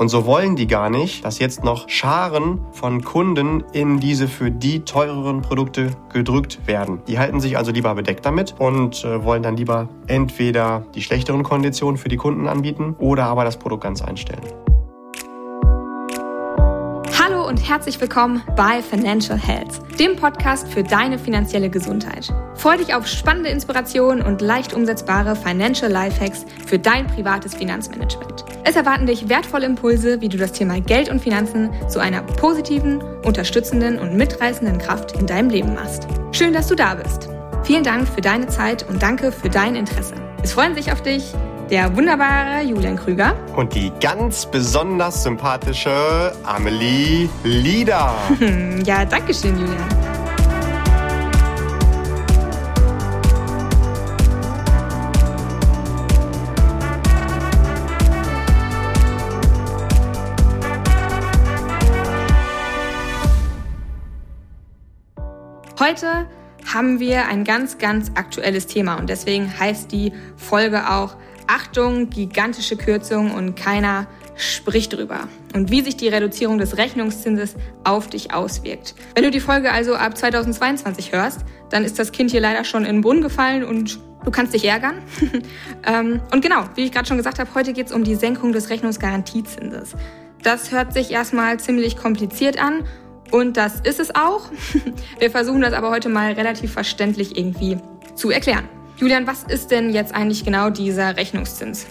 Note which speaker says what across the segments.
Speaker 1: Und so wollen die gar nicht, dass jetzt noch Scharen von Kunden in diese für die teureren Produkte gedrückt werden. Die halten sich also lieber bedeckt damit und äh, wollen dann lieber entweder die schlechteren Konditionen für die Kunden anbieten oder aber das Produkt ganz einstellen
Speaker 2: und herzlich willkommen bei Financial Health, dem Podcast für deine finanzielle Gesundheit. Freue dich auf spannende Inspirationen und leicht umsetzbare Financial Lifehacks für dein privates Finanzmanagement. Es erwarten dich wertvolle Impulse, wie du das Thema Geld und Finanzen zu einer positiven, unterstützenden und mitreißenden Kraft in deinem Leben machst. Schön, dass du da bist. Vielen Dank für deine Zeit und danke für dein Interesse. Es freuen sich auf dich der wunderbare Julian Krüger
Speaker 1: und die ganz besonders sympathische Amelie Lieder.
Speaker 2: ja, danke schön, Julian. Heute haben wir ein ganz, ganz aktuelles Thema und deswegen heißt die Folge auch Achtung, gigantische Kürzung und keiner spricht drüber. Und wie sich die Reduzierung des Rechnungszinses auf dich auswirkt. Wenn du die Folge also ab 2022 hörst, dann ist das Kind hier leider schon in den Brunnen gefallen und du kannst dich ärgern. Ähm, und genau, wie ich gerade schon gesagt habe, heute geht es um die Senkung des Rechnungsgarantiezinses. Das hört sich erstmal ziemlich kompliziert an und das ist es auch. Wir versuchen das aber heute mal relativ verständlich irgendwie zu erklären. Julian, was ist denn jetzt eigentlich genau dieser Rechnungszins?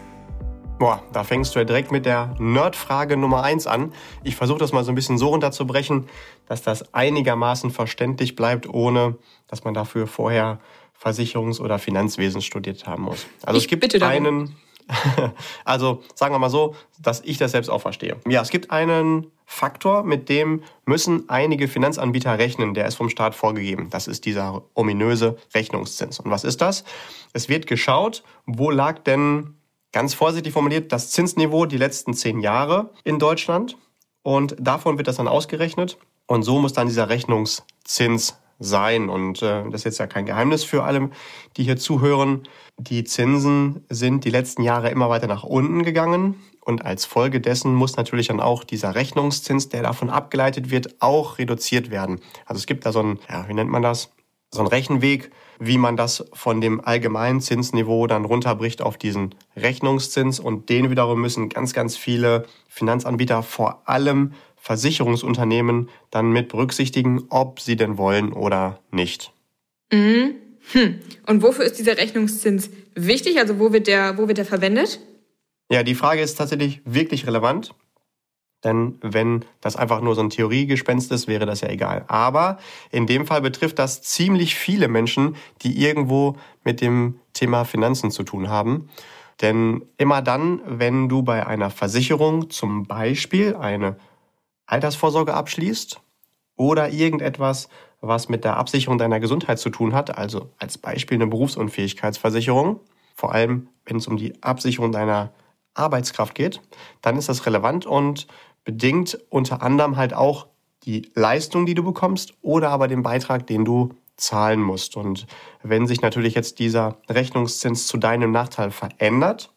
Speaker 1: Boah, da fängst du ja direkt mit der Nerdfrage Nummer eins an. Ich versuche das mal so ein bisschen so runterzubrechen, dass das einigermaßen verständlich bleibt, ohne dass man dafür vorher Versicherungs- oder Finanzwesen studiert haben muss. Also
Speaker 2: ich
Speaker 1: es gibt
Speaker 2: bitte
Speaker 1: einen, also sagen wir mal so, dass ich das selbst auch verstehe. Ja, es gibt einen Faktor, mit dem müssen einige Finanzanbieter rechnen. Der ist vom Staat vorgegeben. Das ist dieser ominöse Rechnungszins. Und was ist das? Es wird geschaut, wo lag denn ganz vorsichtig formuliert das Zinsniveau die letzten zehn Jahre in Deutschland. Und davon wird das dann ausgerechnet. Und so muss dann dieser Rechnungszins sein. Und äh, das ist jetzt ja kein Geheimnis für alle, die hier zuhören. Die Zinsen sind die letzten Jahre immer weiter nach unten gegangen. Und als Folge dessen muss natürlich dann auch dieser Rechnungszins, der davon abgeleitet wird, auch reduziert werden. Also es gibt da so ein, ja, wie nennt man das? So ein Rechenweg, wie man das von dem allgemeinen Zinsniveau dann runterbricht auf diesen Rechnungszins. Und den wiederum müssen ganz, ganz viele Finanzanbieter, vor allem Versicherungsunternehmen, dann mit berücksichtigen, ob sie denn wollen oder nicht.
Speaker 2: Mhm. Hm. Und wofür ist dieser Rechnungszins wichtig? Also wo wird der, wo wird der verwendet?
Speaker 1: Ja, die Frage ist tatsächlich wirklich relevant. Denn wenn das einfach nur so ein Theoriegespenst ist, wäre das ja egal. Aber in dem Fall betrifft das ziemlich viele Menschen, die irgendwo mit dem Thema Finanzen zu tun haben. Denn immer dann, wenn du bei einer Versicherung zum Beispiel eine Altersvorsorge abschließt oder irgendetwas, was mit der Absicherung deiner Gesundheit zu tun hat, also als Beispiel eine Berufsunfähigkeitsversicherung, vor allem wenn es um die Absicherung deiner Arbeitskraft geht, dann ist das relevant und bedingt unter anderem halt auch die Leistung, die du bekommst oder aber den Beitrag, den du zahlen musst. Und wenn sich natürlich jetzt dieser Rechnungszins zu deinem Nachteil verändert,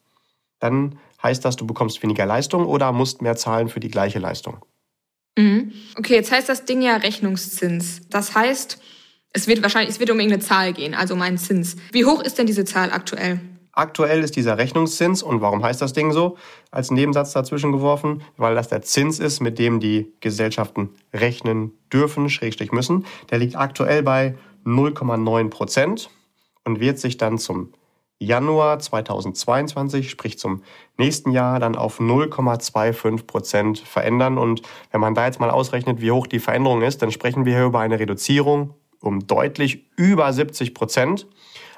Speaker 1: dann heißt das, du bekommst weniger Leistung oder musst mehr zahlen für die gleiche Leistung.
Speaker 2: Mhm. Okay, jetzt heißt das Ding ja Rechnungszins. Das heißt, es wird wahrscheinlich, es wird um irgendeine Zahl gehen, also um einen Zins. Wie hoch ist denn diese Zahl aktuell?
Speaker 1: Aktuell ist dieser Rechnungszins, und warum heißt das Ding so, als Nebensatz dazwischen geworfen? Weil das der Zins ist, mit dem die Gesellschaften rechnen dürfen, schrägstrich müssen. Der liegt aktuell bei 0,9 Prozent und wird sich dann zum Januar 2022, sprich zum nächsten Jahr, dann auf 0,25 Prozent verändern. Und wenn man da jetzt mal ausrechnet, wie hoch die Veränderung ist, dann sprechen wir hier über eine Reduzierung um deutlich über 70 Prozent.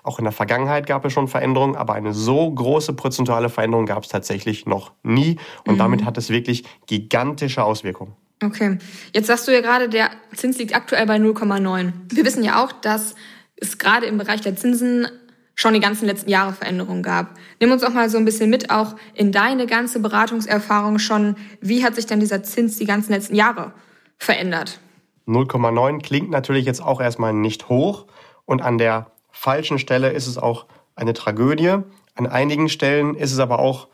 Speaker 1: Auch in der Vergangenheit gab es schon Veränderungen, aber eine so große prozentuale Veränderung gab es tatsächlich noch nie. Und mhm. damit hat es wirklich gigantische Auswirkungen.
Speaker 2: Okay, jetzt sagst du ja gerade, der Zins liegt aktuell bei 0,9. Wir wissen ja auch, dass es gerade im Bereich der Zinsen schon die ganzen letzten Jahre Veränderungen gab. Nimm uns auch mal so ein bisschen mit, auch in deine ganze Beratungserfahrung schon. Wie hat sich denn dieser Zins die ganzen letzten Jahre verändert?
Speaker 1: 0,9 klingt natürlich jetzt auch erstmal nicht hoch und an der falschen Stelle ist es auch eine Tragödie. An einigen Stellen ist es aber auch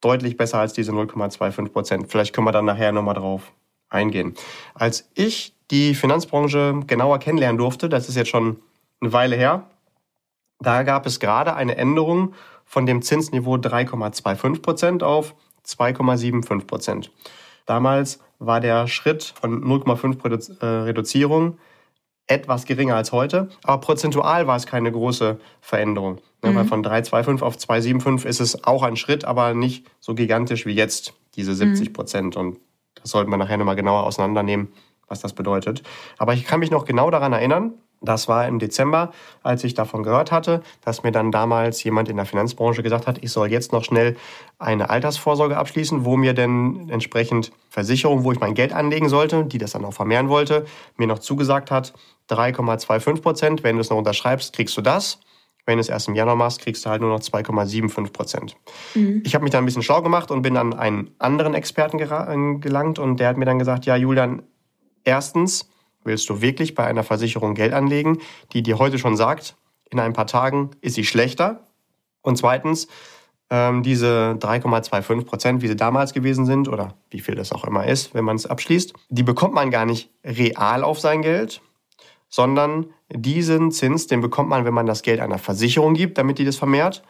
Speaker 1: deutlich besser als diese 0,25 Prozent. Vielleicht können wir dann nachher nochmal drauf eingehen. Als ich die Finanzbranche genauer kennenlernen durfte, das ist jetzt schon eine Weile her, da gab es gerade eine Änderung von dem Zinsniveau 3,25 Prozent auf 2,75 Prozent. Damals war der Schritt von 0,5 äh, Reduzierung etwas geringer als heute, aber prozentual war es keine große Veränderung. Mhm. Weil von 3,25 auf 2,75 ist es auch ein Schritt, aber nicht so gigantisch wie jetzt, diese 70 Prozent. Mhm. Und das sollten wir nachher nochmal genauer auseinandernehmen, was das bedeutet. Aber ich kann mich noch genau daran erinnern, das war im Dezember, als ich davon gehört hatte, dass mir dann damals jemand in der Finanzbranche gesagt hat, ich soll jetzt noch schnell eine Altersvorsorge abschließen, wo mir denn entsprechend Versicherung, wo ich mein Geld anlegen sollte, die das dann auch vermehren wollte, mir noch zugesagt hat, 3,25 Prozent. Wenn du es noch unterschreibst, kriegst du das. Wenn du es erst im Januar machst, kriegst du halt nur noch 2,75 Prozent. Mhm. Ich habe mich dann ein bisschen schlau gemacht und bin an einen anderen Experten gelangt und der hat mir dann gesagt, ja Julian, erstens willst du wirklich bei einer Versicherung Geld anlegen, die dir heute schon sagt, in ein paar Tagen ist sie schlechter. Und zweitens, ähm, diese 3,25 Prozent, wie sie damals gewesen sind oder wie viel das auch immer ist, wenn man es abschließt, die bekommt man gar nicht real auf sein Geld, sondern diesen Zins, den bekommt man, wenn man das Geld einer Versicherung gibt, damit die das vermehrt,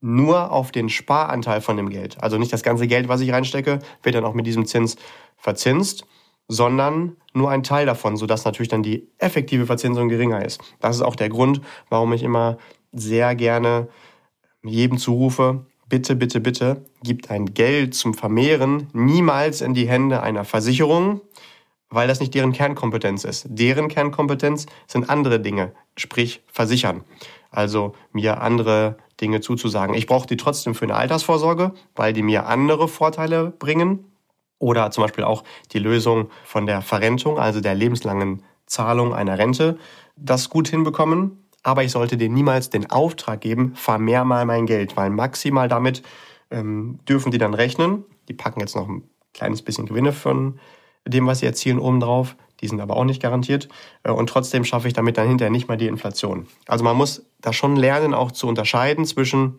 Speaker 1: nur auf den Sparanteil von dem Geld. Also nicht das ganze Geld, was ich reinstecke, wird dann auch mit diesem Zins verzinst, sondern nur ein Teil davon, sodass natürlich dann die effektive Verzinsung geringer ist. Das ist auch der Grund, warum ich immer sehr gerne jedem zurufe, bitte, bitte, bitte, gibt ein Geld zum Vermehren niemals in die Hände einer Versicherung, weil das nicht deren Kernkompetenz ist. Deren Kernkompetenz sind andere Dinge, sprich versichern. Also mir andere Dinge zuzusagen. Ich brauche die trotzdem für eine Altersvorsorge, weil die mir andere Vorteile bringen. Oder zum Beispiel auch die Lösung von der Verrentung, also der lebenslangen Zahlung einer Rente, das gut hinbekommen. Aber ich sollte dir niemals den Auftrag geben, vermehr mal mein Geld, weil maximal damit ähm, dürfen die dann rechnen. Die packen jetzt noch ein kleines bisschen Gewinne von dem, was sie erzielen, obendrauf. Die sind aber auch nicht garantiert. Äh, und trotzdem schaffe ich damit dann hinterher nicht mal die Inflation. Also man muss da schon lernen, auch zu unterscheiden zwischen,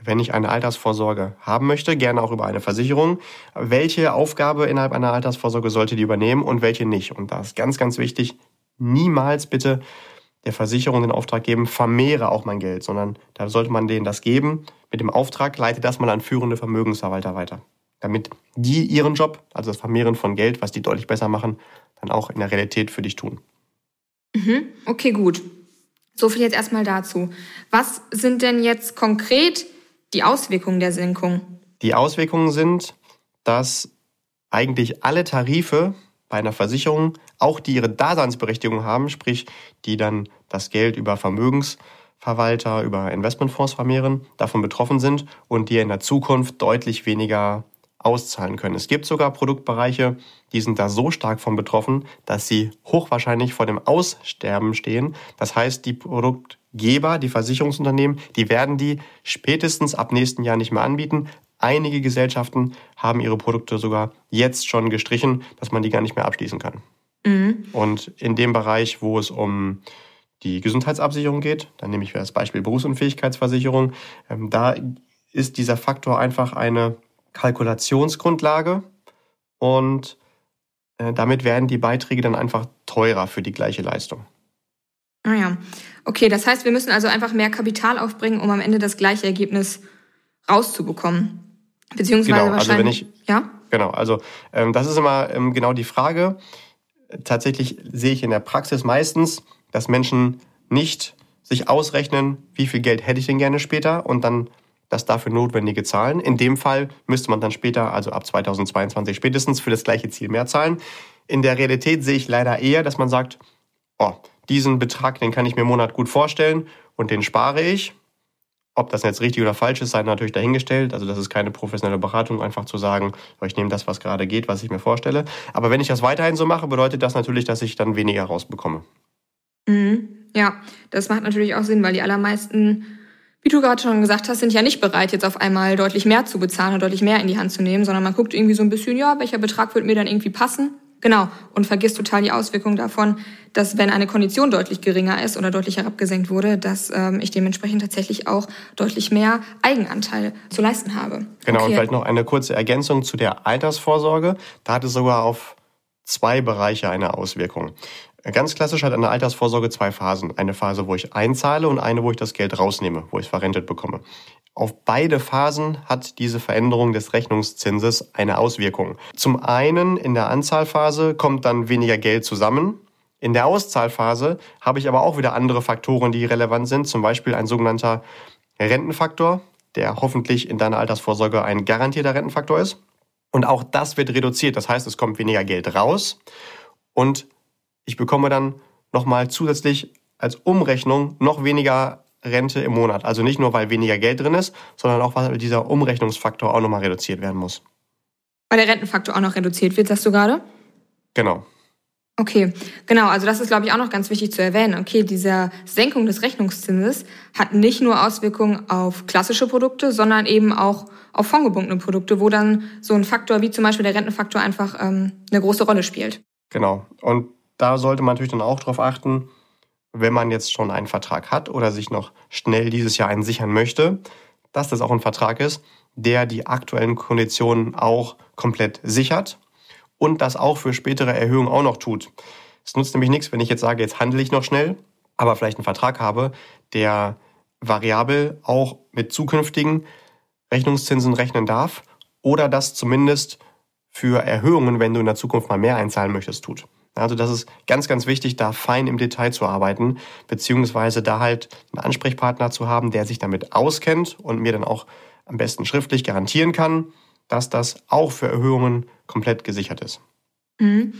Speaker 1: wenn ich eine Altersvorsorge haben möchte, gerne auch über eine Versicherung, welche Aufgabe innerhalb einer Altersvorsorge sollte die übernehmen und welche nicht. Und da ist ganz, ganz wichtig, niemals bitte der Versicherung den Auftrag geben, vermehre auch mein Geld, sondern da sollte man denen das geben. Mit dem Auftrag leite das mal an führende Vermögensverwalter weiter damit die ihren Job, also das Vermehren von Geld, was die deutlich besser machen, dann auch in der Realität für dich tun.
Speaker 2: Mhm. Okay, gut. So viel jetzt erstmal dazu. Was sind denn jetzt konkret die Auswirkungen der Senkung?
Speaker 1: Die Auswirkungen sind, dass eigentlich alle Tarife bei einer Versicherung, auch die ihre Daseinsberechtigung haben, sprich die dann das Geld über Vermögensverwalter, über Investmentfonds vermehren, davon betroffen sind und die in der Zukunft deutlich weniger auszahlen können. Es gibt sogar Produktbereiche, die sind da so stark von betroffen, dass sie hochwahrscheinlich vor dem Aussterben stehen. Das heißt, die Produktgeber, die Versicherungsunternehmen, die werden die spätestens ab nächsten Jahr nicht mehr anbieten. Einige Gesellschaften haben ihre Produkte sogar jetzt schon gestrichen, dass man die gar nicht mehr abschließen kann. Mhm. Und in dem Bereich, wo es um die Gesundheitsabsicherung geht, dann nehme ich das Beispiel Berufsunfähigkeitsversicherung, ähm, da ist dieser Faktor einfach eine Kalkulationsgrundlage und äh, damit werden die Beiträge dann einfach teurer für die gleiche Leistung.
Speaker 2: Ah ja, okay, das heißt, wir müssen also einfach mehr Kapital aufbringen, um am Ende das gleiche Ergebnis rauszubekommen. Beziehungsweise genau, wahrscheinlich.
Speaker 1: Also wenn ich, ja? Genau, also ähm, das ist immer ähm, genau die Frage. Tatsächlich sehe ich in der Praxis meistens, dass Menschen nicht sich ausrechnen, wie viel Geld hätte ich denn gerne später und dann das dafür notwendige zahlen. In dem Fall müsste man dann später, also ab 2022 spätestens, für das gleiche Ziel mehr zahlen. In der Realität sehe ich leider eher, dass man sagt, oh, diesen Betrag, den kann ich mir im Monat gut vorstellen und den spare ich. Ob das jetzt richtig oder falsch ist, sei natürlich dahingestellt. Also das ist keine professionelle Beratung, einfach zu sagen, ich nehme das, was gerade geht, was ich mir vorstelle. Aber wenn ich das weiterhin so mache, bedeutet das natürlich, dass ich dann weniger rausbekomme.
Speaker 2: Mhm. Ja, das macht natürlich auch Sinn, weil die allermeisten wie du gerade schon gesagt hast, sind ja nicht bereit, jetzt auf einmal deutlich mehr zu bezahlen oder deutlich mehr in die Hand zu nehmen, sondern man guckt irgendwie so ein bisschen, ja, welcher Betrag wird mir dann irgendwie passen. Genau. Und vergisst total die Auswirkungen davon, dass wenn eine Kondition deutlich geringer ist oder deutlich herabgesenkt wurde, dass ähm, ich dementsprechend tatsächlich auch deutlich mehr Eigenanteil zu leisten habe.
Speaker 1: Genau, okay. und vielleicht noch eine kurze Ergänzung zu der Altersvorsorge. Da hat es sogar auf zwei Bereiche eine Auswirkung. Ganz klassisch hat eine Altersvorsorge zwei Phasen. Eine Phase, wo ich einzahle und eine, wo ich das Geld rausnehme, wo ich es verrentet bekomme. Auf beide Phasen hat diese Veränderung des Rechnungszinses eine Auswirkung. Zum einen in der Anzahlphase kommt dann weniger Geld zusammen. In der Auszahlphase habe ich aber auch wieder andere Faktoren, die relevant sind, zum Beispiel ein sogenannter Rentenfaktor, der hoffentlich in deiner Altersvorsorge ein garantierter Rentenfaktor ist. Und auch das wird reduziert. Das heißt, es kommt weniger Geld raus und ich bekomme dann nochmal zusätzlich als Umrechnung noch weniger Rente im Monat. Also nicht nur, weil weniger Geld drin ist, sondern auch, weil dieser Umrechnungsfaktor auch nochmal reduziert werden muss.
Speaker 2: Weil der Rentenfaktor auch noch reduziert wird, sagst du gerade?
Speaker 1: Genau.
Speaker 2: Okay, genau. Also das ist, glaube ich, auch noch ganz wichtig zu erwähnen. Okay, diese Senkung des Rechnungszinses hat nicht nur Auswirkungen auf klassische Produkte, sondern eben auch auf fondgebundene Produkte, wo dann so ein Faktor wie zum Beispiel der Rentenfaktor einfach ähm, eine große Rolle spielt.
Speaker 1: Genau. Und da sollte man natürlich dann auch darauf achten, wenn man jetzt schon einen Vertrag hat oder sich noch schnell dieses Jahr einen sichern möchte, dass das auch ein Vertrag ist, der die aktuellen Konditionen auch komplett sichert und das auch für spätere Erhöhungen auch noch tut. Es nutzt nämlich nichts, wenn ich jetzt sage, jetzt handle ich noch schnell, aber vielleicht einen Vertrag habe, der variabel auch mit zukünftigen Rechnungszinsen rechnen darf oder das zumindest für Erhöhungen, wenn du in der Zukunft mal mehr einzahlen möchtest, tut. Also das ist ganz, ganz wichtig, da fein im Detail zu arbeiten, beziehungsweise da halt einen Ansprechpartner zu haben, der sich damit auskennt und mir dann auch am besten schriftlich garantieren kann, dass das auch für Erhöhungen komplett gesichert ist.
Speaker 2: Mhm.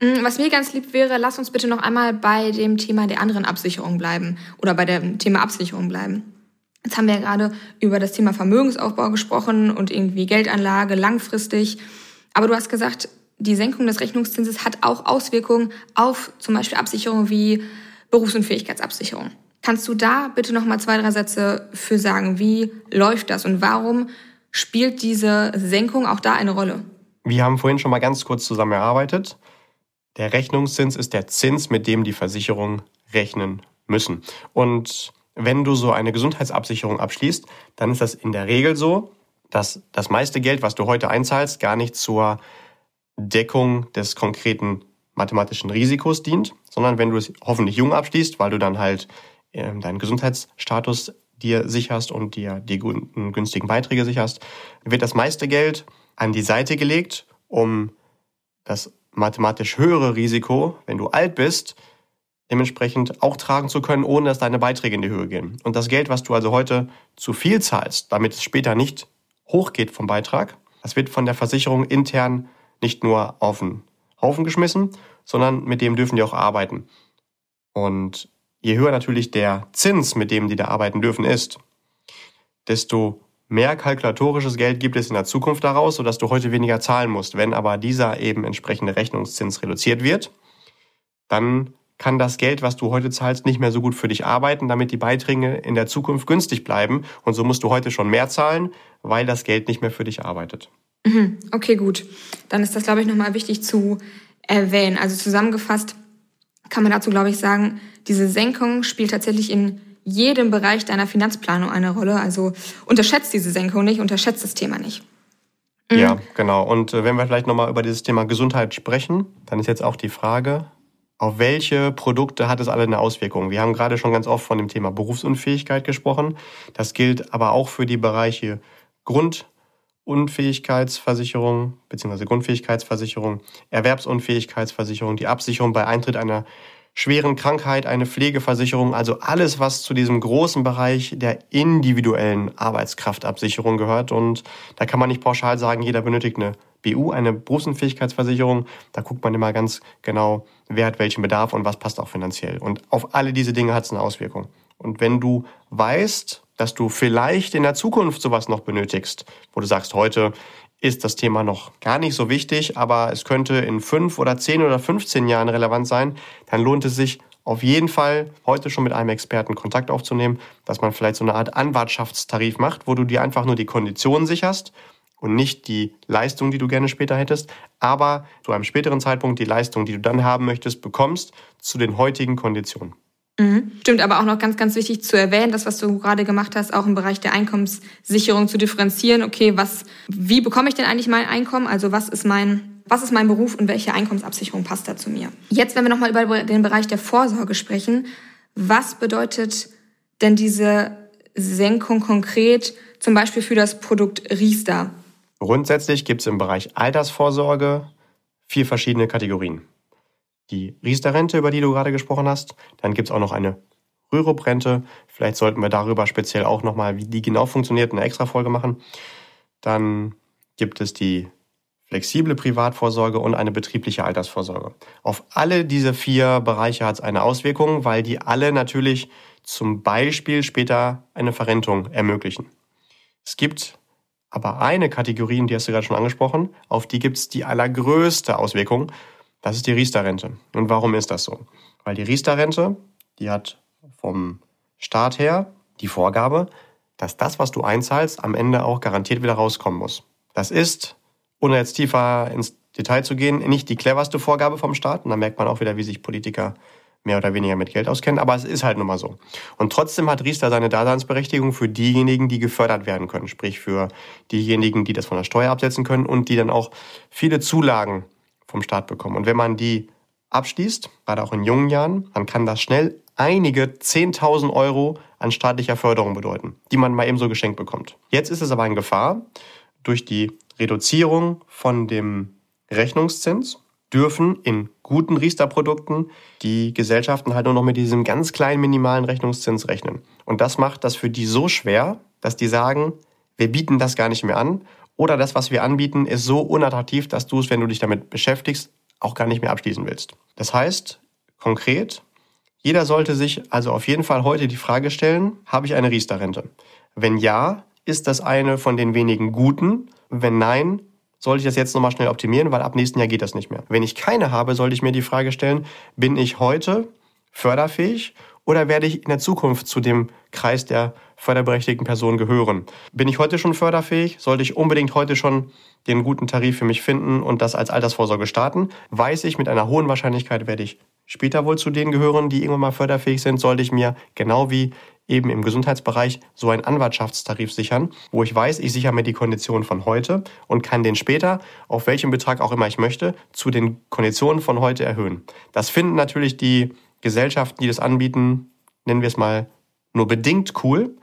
Speaker 2: mhm. Was mir ganz lieb wäre, lass uns bitte noch einmal bei dem Thema der anderen Absicherung bleiben oder bei dem Thema Absicherung bleiben. Jetzt haben wir ja gerade über das Thema Vermögensaufbau gesprochen und irgendwie Geldanlage langfristig. Aber du hast gesagt, die Senkung des Rechnungszinses hat auch Auswirkungen auf zum Beispiel Absicherungen wie Berufsunfähigkeitsabsicherung. Kannst du da bitte noch mal zwei, drei Sätze für sagen? Wie läuft das und warum spielt diese Senkung auch da eine Rolle?
Speaker 1: Wir haben vorhin schon mal ganz kurz zusammen erarbeitet. Der Rechnungszins ist der Zins, mit dem die Versicherungen rechnen müssen. Und wenn du so eine Gesundheitsabsicherung abschließt, dann ist das in der Regel so, dass das meiste Geld, was du heute einzahlst, gar nicht zur Deckung des konkreten mathematischen Risikos dient, sondern wenn du es hoffentlich jung abschließt, weil du dann halt äh, deinen Gesundheitsstatus dir sicherst und dir die günstigen Beiträge sicherst, wird das meiste Geld an die Seite gelegt, um das mathematisch höhere Risiko, wenn du alt bist, dementsprechend auch tragen zu können, ohne dass deine Beiträge in die Höhe gehen. Und das Geld, was du also heute zu viel zahlst, damit es später nicht hochgeht vom Beitrag, das wird von der Versicherung intern nicht nur auf den Haufen geschmissen, sondern mit dem dürfen die auch arbeiten. Und je höher natürlich der Zins, mit dem die da arbeiten dürfen, ist, desto mehr kalkulatorisches Geld gibt es in der Zukunft daraus, sodass du heute weniger zahlen musst. Wenn aber dieser eben entsprechende Rechnungszins reduziert wird, dann kann das Geld, was du heute zahlst, nicht mehr so gut für dich arbeiten, damit die Beiträge in der Zukunft günstig bleiben. Und so musst du heute schon mehr zahlen, weil das Geld nicht mehr für dich arbeitet.
Speaker 2: Mhm. Okay, gut. Dann ist das, glaube ich, nochmal wichtig zu erwähnen. Also zusammengefasst kann man dazu, glaube ich, sagen, diese Senkung spielt tatsächlich in jedem Bereich deiner Finanzplanung eine Rolle. Also unterschätzt diese Senkung nicht, unterschätzt das Thema nicht.
Speaker 1: Mhm. Ja, genau. Und äh, wenn wir vielleicht nochmal über dieses Thema Gesundheit sprechen, dann ist jetzt auch die Frage, auf welche Produkte hat es alle eine Auswirkung? Wir haben gerade schon ganz oft von dem Thema Berufsunfähigkeit gesprochen. Das gilt aber auch für die Bereiche Grund, Unfähigkeitsversicherung bzw. Grundfähigkeitsversicherung, Erwerbsunfähigkeitsversicherung, die Absicherung bei Eintritt einer schweren Krankheit, eine Pflegeversicherung, also alles, was zu diesem großen Bereich der individuellen Arbeitskraftabsicherung gehört. Und da kann man nicht pauschal sagen, jeder benötigt eine BU, eine Berufsunfähigkeitsversicherung. Da guckt man immer ganz genau, wer hat welchen Bedarf und was passt auch finanziell. Und auf alle diese Dinge hat es eine Auswirkung. Und wenn du weißt, dass du vielleicht in der Zukunft sowas noch benötigst, wo du sagst, heute ist das Thema noch gar nicht so wichtig, aber es könnte in fünf oder zehn oder 15 Jahren relevant sein, dann lohnt es sich auf jeden Fall heute schon mit einem Experten Kontakt aufzunehmen, dass man vielleicht so eine Art Anwartschaftstarif macht, wo du dir einfach nur die Konditionen sicherst und nicht die Leistung, die du gerne später hättest, aber zu einem späteren Zeitpunkt die Leistung, die du dann haben möchtest, bekommst zu den heutigen Konditionen.
Speaker 2: Mhm. Stimmt, aber auch noch ganz, ganz wichtig zu erwähnen, das, was du gerade gemacht hast, auch im Bereich der Einkommenssicherung zu differenzieren. Okay, was, wie bekomme ich denn eigentlich mein Einkommen? Also was ist mein, was ist mein Beruf und welche Einkommensabsicherung passt da zu mir? Jetzt, wenn wir nochmal über den Bereich der Vorsorge sprechen, was bedeutet denn diese Senkung konkret zum Beispiel für das Produkt Riester?
Speaker 1: Grundsätzlich gibt es im Bereich Altersvorsorge vier verschiedene Kategorien die Riester-Rente, über die du gerade gesprochen hast. Dann gibt es auch noch eine Rürup-Rente. Vielleicht sollten wir darüber speziell auch nochmal, wie die genau funktioniert, eine extra Folge machen. Dann gibt es die flexible Privatvorsorge und eine betriebliche Altersvorsorge. Auf alle diese vier Bereiche hat es eine Auswirkung, weil die alle natürlich zum Beispiel später eine Verrentung ermöglichen. Es gibt aber eine Kategorie, die hast du gerade schon angesprochen, auf die gibt es die allergrößte Auswirkung. Das ist die Riester-Rente. Und warum ist das so? Weil die Riester-Rente, die hat vom Staat her die Vorgabe, dass das, was du einzahlst, am Ende auch garantiert wieder rauskommen muss. Das ist, ohne jetzt tiefer ins Detail zu gehen, nicht die cleverste Vorgabe vom Staat. Und da merkt man auch wieder, wie sich Politiker mehr oder weniger mit Geld auskennen, aber es ist halt nun mal so. Und trotzdem hat Riester seine Daseinsberechtigung für diejenigen, die gefördert werden können, sprich für diejenigen, die das von der Steuer absetzen können und die dann auch viele Zulagen vom Staat bekommen. Und wenn man die abschließt, gerade auch in jungen Jahren, dann kann das schnell einige 10.000 Euro an staatlicher Förderung bedeuten, die man mal eben so geschenkt bekommt. Jetzt ist es aber in Gefahr, durch die Reduzierung von dem Rechnungszins dürfen in guten Riester-Produkten die Gesellschaften halt nur noch mit diesem ganz kleinen minimalen Rechnungszins rechnen. Und das macht das für die so schwer, dass die sagen, wir bieten das gar nicht mehr an oder das, was wir anbieten, ist so unattraktiv, dass du es, wenn du dich damit beschäftigst, auch gar nicht mehr abschließen willst. Das heißt, konkret, jeder sollte sich also auf jeden Fall heute die Frage stellen, habe ich eine Riester-Rente? Wenn ja, ist das eine von den wenigen guten? Wenn nein, sollte ich das jetzt nochmal schnell optimieren, weil ab nächsten Jahr geht das nicht mehr. Wenn ich keine habe, sollte ich mir die Frage stellen, bin ich heute förderfähig oder werde ich in der Zukunft zu dem Kreis der förderberechtigten Personen gehören? Bin ich heute schon förderfähig? Sollte ich unbedingt heute schon den guten Tarif für mich finden und das als Altersvorsorge starten? Weiß ich, mit einer hohen Wahrscheinlichkeit werde ich später wohl zu denen gehören, die irgendwann mal förderfähig sind, sollte ich mir genau wie eben im Gesundheitsbereich so einen Anwartschaftstarif sichern, wo ich weiß, ich sichere mir die Konditionen von heute und kann den später, auf welchem Betrag auch immer ich möchte, zu den Konditionen von heute erhöhen. Das finden natürlich die Gesellschaften, die das anbieten, nennen wir es mal nur bedingt cool,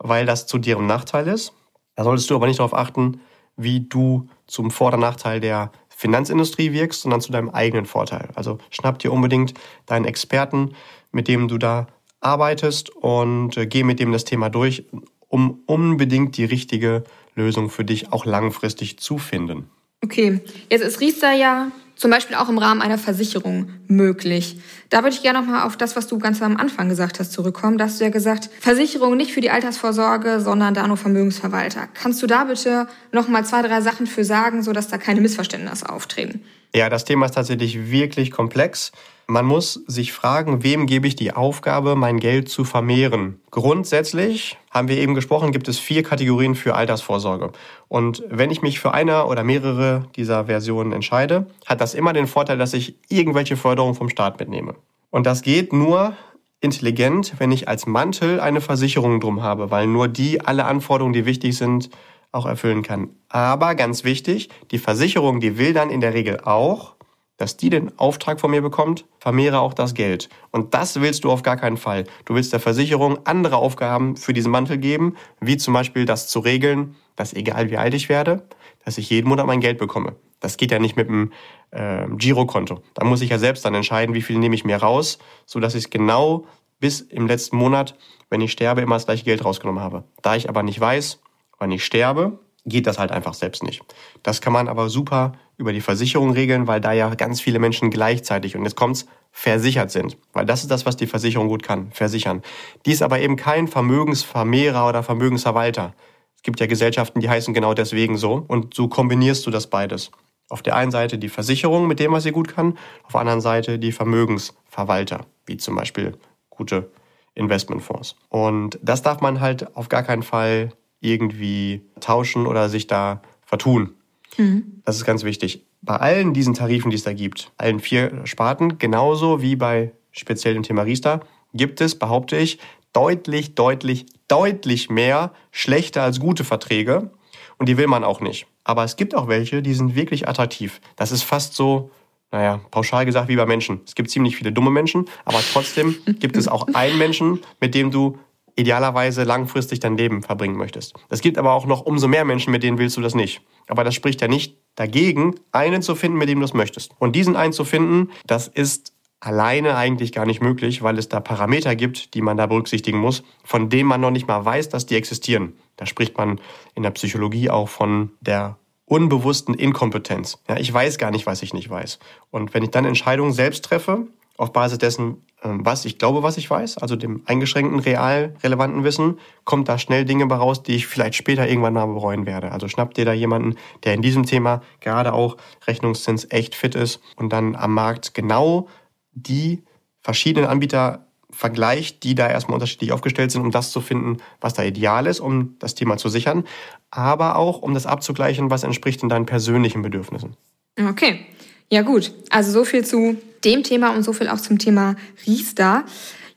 Speaker 1: weil das zu deren Nachteil ist. Da solltest du aber nicht darauf achten, wie du zum Vor- oder Nachteil der Finanzindustrie wirkst, sondern zu deinem eigenen Vorteil. Also schnapp dir unbedingt deinen Experten, mit dem du da arbeitest und äh, geh mit dem das Thema durch, um unbedingt die richtige Lösung für dich auch langfristig zu finden.
Speaker 2: Okay, jetzt ist Riester ja zum Beispiel auch im Rahmen einer Versicherung möglich. Da würde ich gerne nochmal auf das, was du ganz am Anfang gesagt hast, zurückkommen. Da hast du ja gesagt, Versicherung nicht für die Altersvorsorge, sondern da nur Vermögensverwalter. Kannst du da bitte nochmal zwei, drei Sachen für sagen, sodass da keine Missverständnisse auftreten?
Speaker 1: Ja, das Thema ist tatsächlich wirklich komplex. Man muss sich fragen, wem gebe ich die Aufgabe, mein Geld zu vermehren? Grundsätzlich haben wir eben gesprochen, gibt es vier Kategorien für Altersvorsorge. Und wenn ich mich für eine oder mehrere dieser Versionen entscheide, hat das immer den Vorteil, dass ich irgendwelche Förderung vom Staat mitnehme. Und das geht nur intelligent, wenn ich als Mantel eine Versicherung drum habe, weil nur die alle Anforderungen, die wichtig sind, auch erfüllen kann. Aber ganz wichtig, die Versicherung, die will dann in der Regel auch, dass die den Auftrag von mir bekommt, vermehre auch das Geld. Und das willst du auf gar keinen Fall. Du willst der Versicherung andere Aufgaben für diesen Mantel geben, wie zum Beispiel das zu regeln, dass egal wie alt ich werde, dass ich jeden Monat mein Geld bekomme. Das geht ja nicht mit dem äh, Girokonto. Da muss ich ja selbst dann entscheiden, wie viel nehme ich mir raus, sodass ich genau bis im letzten Monat, wenn ich sterbe, immer das gleiche Geld rausgenommen habe. Da ich aber nicht weiß, wann ich sterbe, geht das halt einfach selbst nicht. Das kann man aber super über die Versicherung regeln, weil da ja ganz viele Menschen gleichzeitig, und jetzt kommt's, versichert sind. Weil das ist das, was die Versicherung gut kann, versichern. Die ist aber eben kein Vermögensvermehrer oder Vermögensverwalter. Es gibt ja Gesellschaften, die heißen genau deswegen so. Und so kombinierst du das beides. Auf der einen Seite die Versicherung mit dem, was sie gut kann, auf der anderen Seite die Vermögensverwalter, wie zum Beispiel gute Investmentfonds. Und das darf man halt auf gar keinen Fall irgendwie tauschen oder sich da vertun. Mhm. Das ist ganz wichtig. Bei allen diesen Tarifen, die es da gibt, allen vier Sparten, genauso wie bei speziell dem Thema Riester, gibt es, behaupte ich, deutlich, deutlich, deutlich mehr schlechte als gute Verträge. Und die will man auch nicht. Aber es gibt auch welche, die sind wirklich attraktiv. Das ist fast so, naja, pauschal gesagt wie bei Menschen. Es gibt ziemlich viele dumme Menschen, aber trotzdem gibt es auch einen Menschen, mit dem du idealerweise langfristig dein Leben verbringen möchtest. Es gibt aber auch noch umso mehr Menschen, mit denen willst du das nicht. Aber das spricht ja nicht dagegen, einen zu finden, mit dem du das möchtest. Und diesen einen zu finden, das ist alleine eigentlich gar nicht möglich, weil es da Parameter gibt, die man da berücksichtigen muss, von denen man noch nicht mal weiß, dass die existieren. Da spricht man in der Psychologie auch von der unbewussten Inkompetenz. Ja, ich weiß gar nicht, was ich nicht weiß. Und wenn ich dann Entscheidungen selbst treffe, auf Basis dessen, ähm, was ich glaube, was ich weiß, also dem eingeschränkten, real relevanten Wissen, kommt da schnell Dinge raus, die ich vielleicht später irgendwann mal bereuen werde. Also schnappt dir da jemanden, der in diesem Thema gerade auch Rechnungszins echt fit ist und dann am Markt genau die verschiedenen Anbieter vergleicht, die da erstmal unterschiedlich aufgestellt sind, um das zu finden, was da ideal ist, um das Thema zu sichern, aber auch um das abzugleichen, was entspricht in deinen persönlichen Bedürfnissen.
Speaker 2: Okay, ja gut. Also so viel zu dem Thema und so viel auch zum Thema Riester.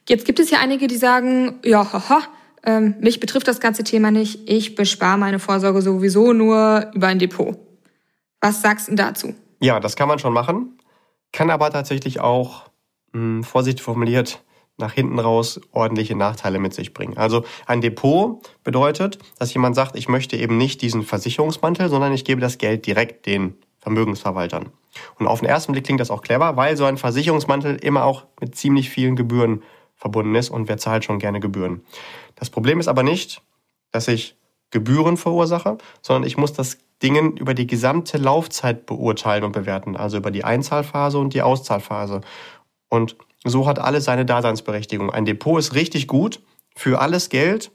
Speaker 2: Jetzt gibt es ja einige, die sagen, ja, haha, ähm, mich betrifft das ganze Thema nicht. Ich bespare meine Vorsorge sowieso nur über ein Depot. Was sagst du dazu?
Speaker 1: Ja, das kann man schon machen kann aber tatsächlich auch, mh, hm, vorsichtig formuliert, nach hinten raus ordentliche Nachteile mit sich bringen. Also ein Depot bedeutet, dass jemand sagt, ich möchte eben nicht diesen Versicherungsmantel, sondern ich gebe das Geld direkt den Vermögensverwaltern. Und auf den ersten Blick klingt das auch clever, weil so ein Versicherungsmantel immer auch mit ziemlich vielen Gebühren verbunden ist und wer zahlt schon gerne Gebühren. Das Problem ist aber nicht, dass ich Gebühren verursache, sondern ich muss das Dingen über die gesamte Laufzeit beurteilen und bewerten, also über die Einzahlphase und die Auszahlphase. Und so hat alles seine Daseinsberechtigung. Ein Depot ist richtig gut für alles Geld,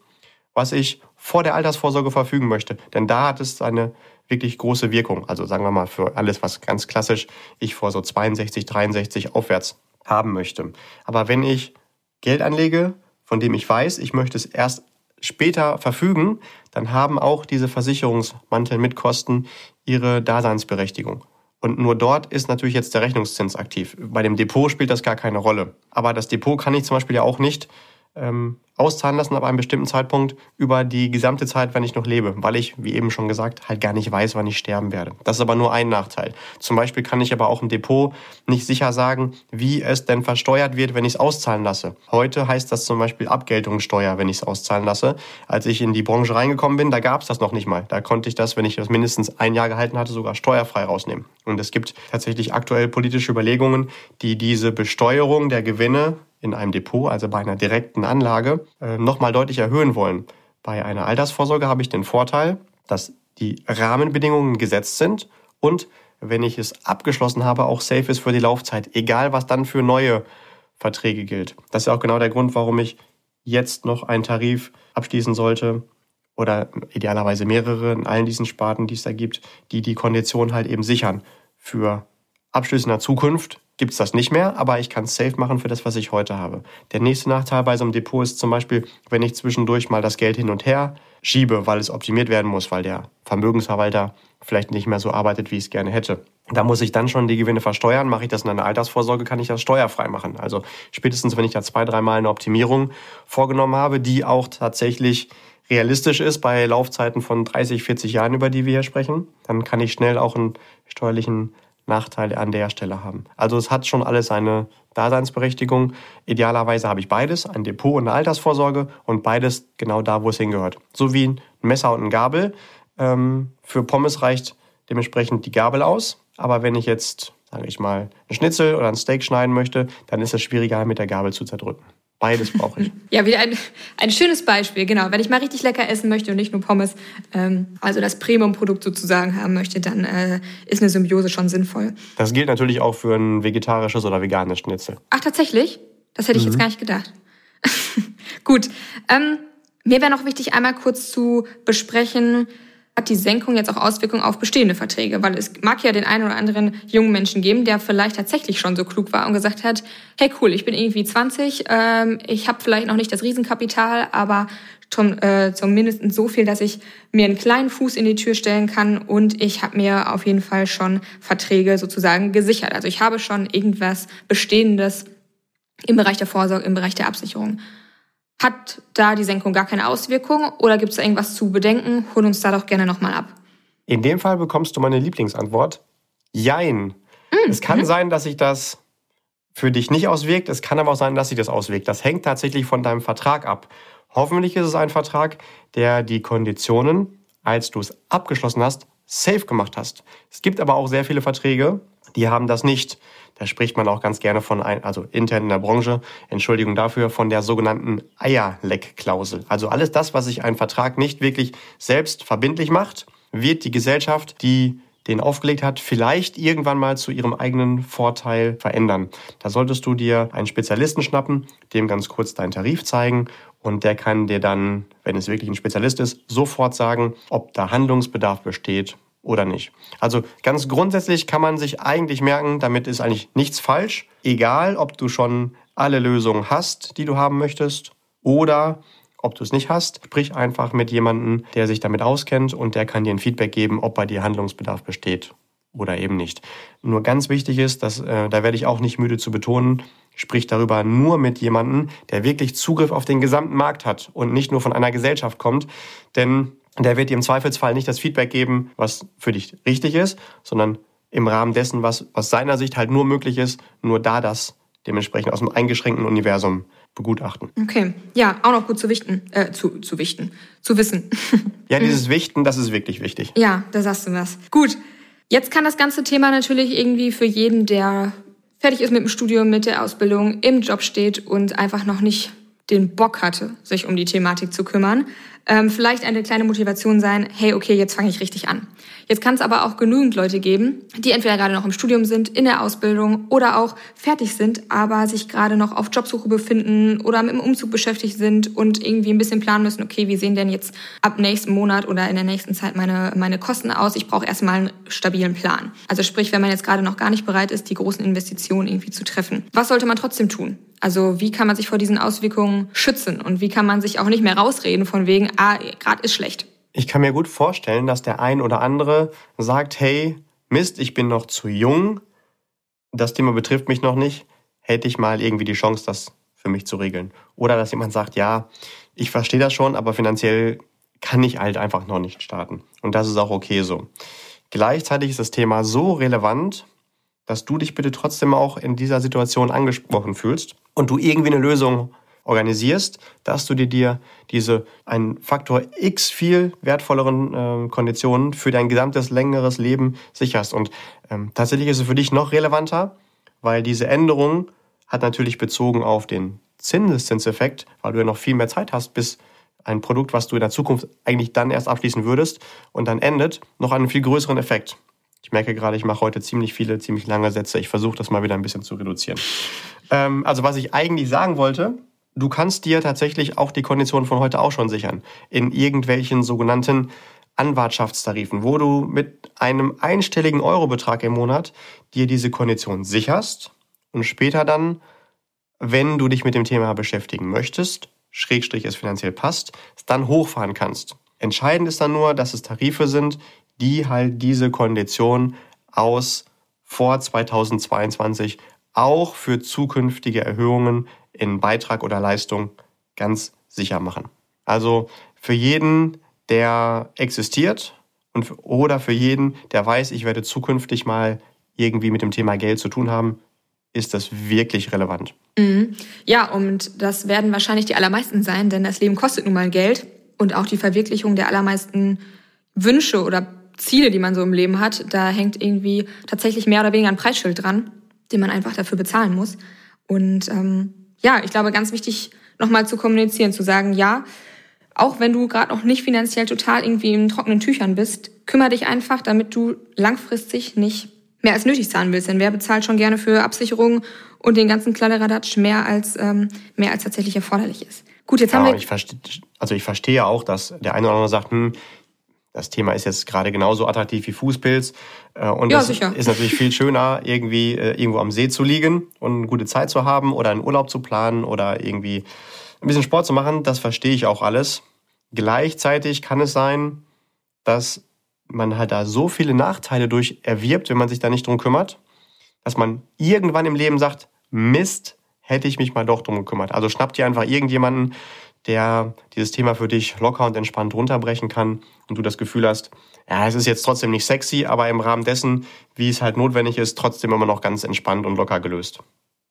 Speaker 1: was ich vor der Altersvorsorge verfügen möchte. Denn da hat es eine wirklich große Wirkung. Also sagen wir mal für alles, was ganz klassisch ich vor so 62, 63 aufwärts haben möchte. Aber wenn ich Geld anlege, von dem ich weiß, ich möchte es erst später verfügen, dann haben auch diese Versicherungsmantel mit Kosten ihre Daseinsberechtigung. Und nur dort ist natürlich jetzt der Rechnungszins aktiv. Bei dem Depot spielt das gar keine Rolle. Aber das Depot kann ich zum Beispiel ja auch nicht ähm, auszahlen lassen ab einem bestimmten Zeitpunkt über die gesamte Zeit, wenn ich noch lebe, weil ich, wie eben schon gesagt, halt gar nicht weiß, wann ich sterben werde. Das ist aber nur ein Nachteil. Zum Beispiel kann ich aber auch im Depot nicht sicher sagen, wie es denn versteuert wird, wenn ich es auszahlen lasse. Heute heißt das zum Beispiel Abgeltungssteuer, wenn ich es auszahlen lasse. Als ich in die Branche reingekommen bin, da gab es das noch nicht mal. Da konnte ich das, wenn ich das mindestens ein Jahr gehalten hatte, sogar steuerfrei rausnehmen. Und es gibt tatsächlich aktuell politische Überlegungen, die diese Besteuerung der Gewinne in einem Depot, also bei einer direkten Anlage, äh, nochmal deutlich erhöhen wollen. Bei einer Altersvorsorge habe ich den Vorteil, dass die Rahmenbedingungen gesetzt sind und wenn ich es abgeschlossen habe, auch safe ist für die Laufzeit, egal was dann für neue Verträge gilt. Das ist auch genau der Grund, warum ich jetzt noch einen Tarif abschließen sollte oder idealerweise mehrere in allen diesen Sparten, die es da gibt, die die Kondition halt eben sichern für Abschlüsse in der Zukunft, gibt es das nicht mehr, aber ich kann es safe machen für das, was ich heute habe. Der nächste Nachteil bei so einem Depot ist zum Beispiel, wenn ich zwischendurch mal das Geld hin und her schiebe, weil es optimiert werden muss, weil der Vermögensverwalter vielleicht nicht mehr so arbeitet, wie ich es gerne hätte. Da muss ich dann schon die Gewinne versteuern. Mache ich das in einer Altersvorsorge, kann ich das steuerfrei machen. Also spätestens, wenn ich da zwei, dreimal eine Optimierung vorgenommen habe, die auch tatsächlich realistisch ist bei Laufzeiten von 30, 40 Jahren, über die wir hier sprechen, dann kann ich schnell auch einen steuerlichen Nachteile an der Stelle haben. Also es hat schon alles seine Daseinsberechtigung. Idealerweise habe ich beides, ein Depot und eine Altersvorsorge und beides genau da, wo es hingehört. So wie ein Messer und ein Gabel. Ähm, für Pommes reicht dementsprechend die Gabel aus. Aber wenn ich jetzt, sage ich mal, einen Schnitzel oder ein Steak schneiden möchte, dann ist es schwieriger mit der Gabel zu zerdrücken. Beides brauche ich.
Speaker 2: ja, wieder ein, ein schönes Beispiel, genau. Wenn ich mal richtig lecker essen möchte und nicht nur Pommes, ähm, also das Premium-Produkt sozusagen haben möchte, dann äh, ist eine Symbiose schon sinnvoll.
Speaker 1: Das gilt natürlich auch für ein vegetarisches oder veganes Schnitzel.
Speaker 2: Ach, tatsächlich? Das hätte ich mhm. jetzt gar nicht gedacht. Gut. Ähm, mir wäre noch wichtig, einmal kurz zu besprechen, hat die Senkung jetzt auch Auswirkungen auf bestehende Verträge? Weil es mag ja den einen oder anderen jungen Menschen geben, der vielleicht tatsächlich schon so klug war und gesagt hat, hey cool, ich bin irgendwie 20, ähm, ich habe vielleicht noch nicht das Riesenkapital, aber zum, äh, zumindest so viel, dass ich mir einen kleinen Fuß in die Tür stellen kann und ich habe mir auf jeden Fall schon Verträge sozusagen gesichert. Also ich habe schon irgendwas Bestehendes im Bereich der Vorsorge, im Bereich der Absicherung. Hat da die Senkung gar keine Auswirkung oder gibt es irgendwas zu bedenken? Hol uns da doch gerne nochmal ab.
Speaker 1: In dem Fall bekommst du meine Lieblingsantwort. Jein. Mm, es kann mhm. sein, dass sich das für dich nicht auswirkt. Es kann aber auch sein, dass sich das auswirkt. Das hängt tatsächlich von deinem Vertrag ab. Hoffentlich ist es ein Vertrag, der die Konditionen, als du es abgeschlossen hast, safe gemacht hast. Es gibt aber auch sehr viele Verträge, die haben das nicht. Da spricht man auch ganz gerne von, ein, also intern in der Branche, Entschuldigung dafür, von der sogenannten Eierleck-Klausel. Also alles das, was sich ein Vertrag nicht wirklich selbst verbindlich macht, wird die Gesellschaft, die den aufgelegt hat, vielleicht irgendwann mal zu ihrem eigenen Vorteil verändern. Da solltest du dir einen Spezialisten schnappen, dem ganz kurz deinen Tarif zeigen und der kann dir dann, wenn es wirklich ein Spezialist ist, sofort sagen, ob da Handlungsbedarf besteht oder nicht. Also ganz grundsätzlich kann man sich eigentlich merken, damit ist eigentlich nichts falsch, egal ob du schon alle Lösungen hast, die du haben möchtest oder ob du es nicht hast, sprich einfach mit jemandem, der sich damit auskennt und der kann dir ein Feedback geben, ob bei dir Handlungsbedarf besteht oder eben nicht. Nur ganz wichtig ist, dass äh, da werde ich auch nicht müde zu betonen, sprich darüber nur mit jemandem, der wirklich Zugriff auf den gesamten Markt hat und nicht nur von einer Gesellschaft kommt, denn der wird dir im Zweifelsfall nicht das Feedback geben, was für dich richtig ist, sondern im Rahmen dessen, was aus seiner Sicht halt nur möglich ist, nur da das dementsprechend aus dem eingeschränkten Universum begutachten.
Speaker 2: Okay, ja, auch noch gut zu wichten, äh, zu, zu wichten, zu wissen.
Speaker 1: ja, dieses Wichten, das ist wirklich wichtig.
Speaker 2: Ja, da sagst du was. Gut, jetzt kann das ganze Thema natürlich irgendwie für jeden, der fertig ist mit dem Studium, mit der Ausbildung, im Job steht und einfach noch nicht den Bock hatte, sich um die Thematik zu kümmern, ähm, vielleicht eine kleine Motivation sein, hey, okay, jetzt fange ich richtig an. Jetzt kann es aber auch genügend Leute geben, die entweder gerade noch im Studium sind, in der Ausbildung oder auch fertig sind, aber sich gerade noch auf Jobsuche befinden oder mit dem Umzug beschäftigt sind und irgendwie ein bisschen planen müssen, okay, wie sehen denn jetzt ab nächsten Monat oder in der nächsten Zeit meine, meine Kosten aus? Ich brauche erstmal einen stabilen Plan. Also sprich, wenn man jetzt gerade noch gar nicht bereit ist, die großen Investitionen irgendwie zu treffen. Was sollte man trotzdem tun? Also wie kann man sich vor diesen Auswirkungen schützen und wie kann man sich auch nicht mehr rausreden von wegen, ah, gerade ist schlecht.
Speaker 1: Ich kann mir gut vorstellen, dass der ein oder andere sagt, hey, Mist, ich bin noch zu jung, das Thema betrifft mich noch nicht, hätte ich mal irgendwie die Chance, das für mich zu regeln. Oder dass jemand sagt, ja, ich verstehe das schon, aber finanziell kann ich halt einfach noch nicht starten. Und das ist auch okay so. Gleichzeitig ist das Thema so relevant, dass du dich bitte trotzdem auch in dieser Situation angesprochen fühlst und du irgendwie eine Lösung organisierst, dass du dir, dir diese ein Faktor X viel wertvolleren äh, Konditionen für dein gesamtes längeres Leben sicherst. Und ähm, tatsächlich ist es für dich noch relevanter, weil diese Änderung hat natürlich bezogen auf den Zinseszinseffekt, weil du ja noch viel mehr Zeit hast, bis ein Produkt, was du in der Zukunft eigentlich dann erst abschließen würdest und dann endet, noch einen viel größeren Effekt. Ich merke gerade, ich mache heute ziemlich viele, ziemlich lange Sätze. Ich versuche das mal wieder ein bisschen zu reduzieren. Ähm, also was ich eigentlich sagen wollte, du kannst dir tatsächlich auch die Konditionen von heute auch schon sichern. In irgendwelchen sogenannten Anwartschaftstarifen, wo du mit einem einstelligen Eurobetrag im Monat dir diese Kondition sicherst und später dann, wenn du dich mit dem Thema beschäftigen möchtest, Schrägstrich es finanziell passt, es dann hochfahren kannst. Entscheidend ist dann nur, dass es Tarife sind, die halt diese Kondition aus vor 2022 auch für zukünftige Erhöhungen in Beitrag oder Leistung ganz sicher machen. Also für jeden, der existiert und oder für jeden, der weiß, ich werde zukünftig mal irgendwie mit dem Thema Geld zu tun haben, ist das wirklich relevant.
Speaker 2: Mhm. Ja, und das werden wahrscheinlich die allermeisten sein, denn das Leben kostet nun mal Geld und auch die Verwirklichung der allermeisten Wünsche oder Ziele, die man so im Leben hat, da hängt irgendwie tatsächlich mehr oder weniger ein Preisschild dran, den man einfach dafür bezahlen muss. Und ähm, ja, ich glaube, ganz wichtig, nochmal zu kommunizieren, zu sagen, ja, auch wenn du gerade noch nicht finanziell total irgendwie in trockenen Tüchern bist, kümmere dich einfach, damit du langfristig nicht mehr als nötig zahlen willst. Denn wer bezahlt schon gerne für Absicherungen und den ganzen Kladderadatsch mehr als, ähm, mehr als tatsächlich erforderlich ist.
Speaker 1: Gut, jetzt ja, haben wir. Ich verstehe, also ich verstehe auch, dass der eine oder andere sagt, hm, das Thema ist jetzt gerade genauso attraktiv wie Fußpilz. Äh, und ja, es sicher. ist natürlich viel schöner, irgendwie äh, irgendwo am See zu liegen und eine gute Zeit zu haben oder einen Urlaub zu planen oder irgendwie ein bisschen Sport zu machen. Das verstehe ich auch alles. Gleichzeitig kann es sein, dass man halt da so viele Nachteile durch erwirbt, wenn man sich da nicht drum kümmert, dass man irgendwann im Leben sagt, Mist, hätte ich mich mal doch drum gekümmert. Also schnapp dir einfach irgendjemanden, der dieses Thema für dich locker und entspannt runterbrechen kann und du das Gefühl hast, ja, es ist jetzt trotzdem nicht sexy, aber im Rahmen dessen, wie es halt notwendig ist, trotzdem immer noch ganz entspannt und locker gelöst.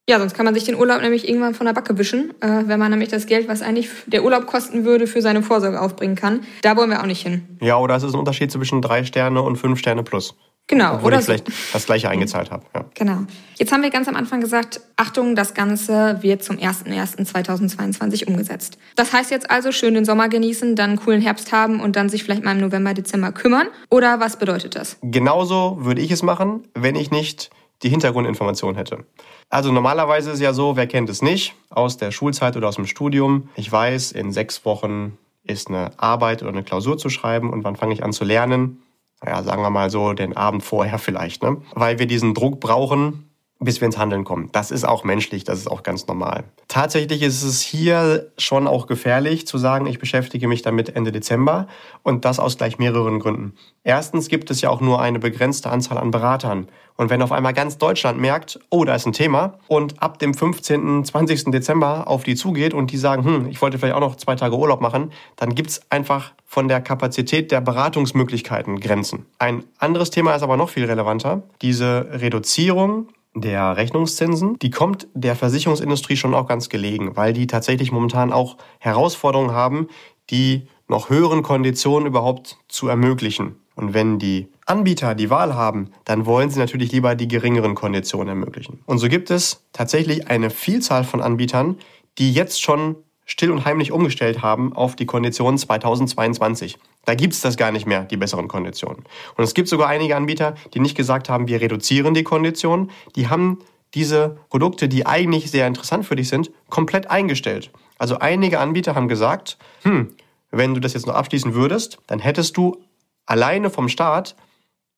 Speaker 2: Ja, sonst kann man sich den Urlaub nämlich irgendwann von der Backe wischen, äh, wenn man nämlich das Geld, was eigentlich der Urlaub kosten würde, für seine Vorsorge aufbringen kann. Da wollen wir auch nicht hin.
Speaker 1: Ja, oder es ist ein Unterschied zwischen drei Sterne und fünf Sterne plus.
Speaker 2: Genau,
Speaker 1: Obwohl
Speaker 2: oder
Speaker 1: ich vielleicht das gleiche eingezahlt habe. Ja.
Speaker 2: Genau. Jetzt haben wir ganz am Anfang gesagt, Achtung, das Ganze wird zum 01.01.2022 umgesetzt. Das heißt jetzt also schön den Sommer genießen, dann einen coolen Herbst haben und dann sich vielleicht mal im November, Dezember kümmern? Oder was bedeutet das?
Speaker 1: Genauso würde ich es machen, wenn ich nicht die Hintergrundinformation hätte. Also normalerweise ist ja so, wer kennt es nicht, aus der Schulzeit oder aus dem Studium. Ich weiß, in sechs Wochen ist eine Arbeit oder eine Klausur zu schreiben und wann fange ich an zu lernen? Naja, sagen wir mal so, den Abend vorher vielleicht, ne? Weil wir diesen Druck brauchen, bis wir ins Handeln kommen. Das ist auch menschlich, das ist auch ganz normal. Tatsächlich ist es hier schon auch gefährlich zu sagen, ich beschäftige mich damit Ende Dezember und das aus gleich mehreren Gründen. Erstens gibt es ja auch nur eine begrenzte Anzahl an Beratern. Und wenn auf einmal ganz Deutschland merkt, oh, da ist ein Thema und ab dem 15., 20. Dezember auf die zugeht und die sagen, hm, ich wollte vielleicht auch noch zwei Tage Urlaub machen, dann gibt's einfach von der Kapazität der Beratungsmöglichkeiten Grenzen. Ein anderes Thema ist aber noch viel relevanter. Diese Reduzierung der Rechnungszinsen, die kommt der Versicherungsindustrie schon auch ganz gelegen, weil die tatsächlich momentan auch Herausforderungen haben, die noch höheren Konditionen überhaupt zu ermöglichen. Und wenn die Anbieter die Wahl haben, dann wollen sie natürlich lieber die geringeren Konditionen ermöglichen. Und so gibt es tatsächlich eine Vielzahl von Anbietern, die jetzt schon still und heimlich umgestellt haben auf die Konditionen 2022. Da gibt's das gar nicht mehr, die besseren Konditionen. Und es gibt sogar einige Anbieter, die nicht gesagt haben, wir reduzieren die Konditionen. Die haben diese Produkte, die eigentlich sehr interessant für dich sind, komplett eingestellt. Also einige Anbieter haben gesagt, hm, wenn du das jetzt noch abschließen würdest, dann hättest du alleine vom Staat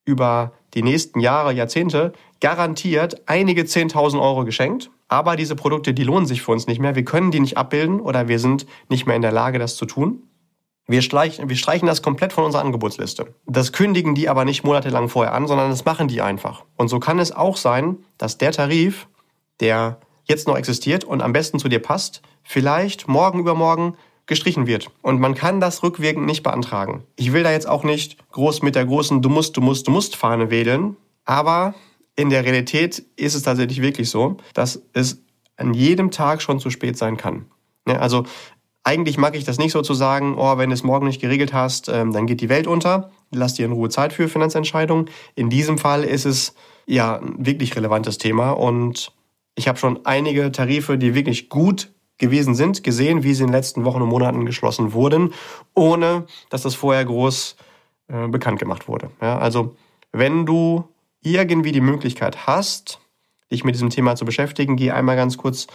Speaker 1: über die nächsten Jahre, Jahrzehnte garantiert einige 10.000 Euro geschenkt. Aber diese Produkte, die lohnen sich für uns nicht mehr. Wir können die nicht abbilden oder wir sind nicht mehr in der Lage, das zu tun. Wir streichen, wir streichen das komplett von unserer Angebotsliste. Das kündigen die aber nicht monatelang vorher an, sondern das machen die einfach. Und so kann es auch sein, dass der Tarif, der jetzt noch existiert und am besten zu dir passt, vielleicht morgen übermorgen gestrichen wird. Und man kann das rückwirkend nicht beantragen. Ich will da jetzt auch nicht groß mit der großen Du musst, du musst, du musst Fahne wählen, aber in der Realität ist es tatsächlich wirklich so, dass es an jedem Tag schon zu spät sein kann. Also eigentlich mag ich das nicht so zu sagen, oh, wenn du es morgen nicht geregelt hast, ähm, dann geht die Welt unter. Lass dir in Ruhe Zeit für Finanzentscheidungen. In diesem Fall ist es ja ein wirklich relevantes Thema und ich habe schon einige Tarife, die wirklich gut gewesen sind, gesehen, wie sie in den letzten Wochen und Monaten geschlossen wurden, ohne dass das vorher groß äh, bekannt gemacht wurde. Ja, also wenn du irgendwie die Möglichkeit hast, dich mit diesem Thema zu beschäftigen, geh einmal ganz kurz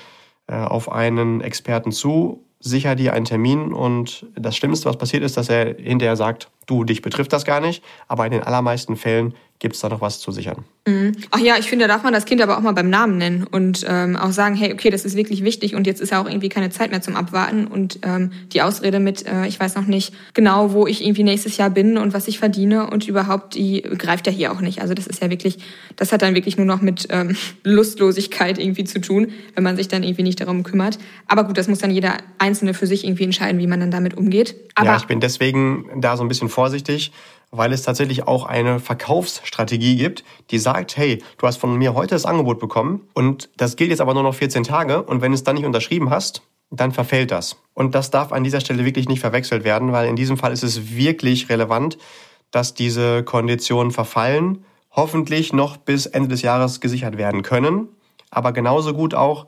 Speaker 1: äh, auf einen Experten zu, sicher dir einen Termin und das Schlimmste, was passiert ist, dass er hinterher sagt, du, dich betrifft das gar nicht, aber in den allermeisten Fällen gibt es da noch was zu sichern.
Speaker 2: Mhm. Ach ja, ich finde, da darf man das Kind aber auch mal beim Namen nennen und ähm, auch sagen, hey, okay, das ist wirklich wichtig und jetzt ist ja auch irgendwie keine Zeit mehr zum Abwarten und ähm, die Ausrede mit, äh, ich weiß noch nicht genau, wo ich irgendwie nächstes Jahr bin und was ich verdiene und überhaupt, die greift ja hier auch nicht. Also das ist ja wirklich, das hat dann wirklich nur noch mit ähm, Lustlosigkeit irgendwie zu tun, wenn man sich dann irgendwie nicht darum kümmert. Aber gut, das muss dann jeder Einzelne für sich irgendwie entscheiden, wie man dann damit umgeht. Aber
Speaker 1: ja, ich bin deswegen da so ein bisschen vorsichtig, weil es tatsächlich auch eine Verkaufsstrategie gibt, die sagt, hey, du hast von mir heute das Angebot bekommen und das gilt jetzt aber nur noch 14 Tage und wenn du es dann nicht unterschrieben hast, dann verfällt das. Und das darf an dieser Stelle wirklich nicht verwechselt werden, weil in diesem Fall ist es wirklich relevant, dass diese Konditionen verfallen, hoffentlich noch bis Ende des Jahres gesichert werden können, aber genauso gut auch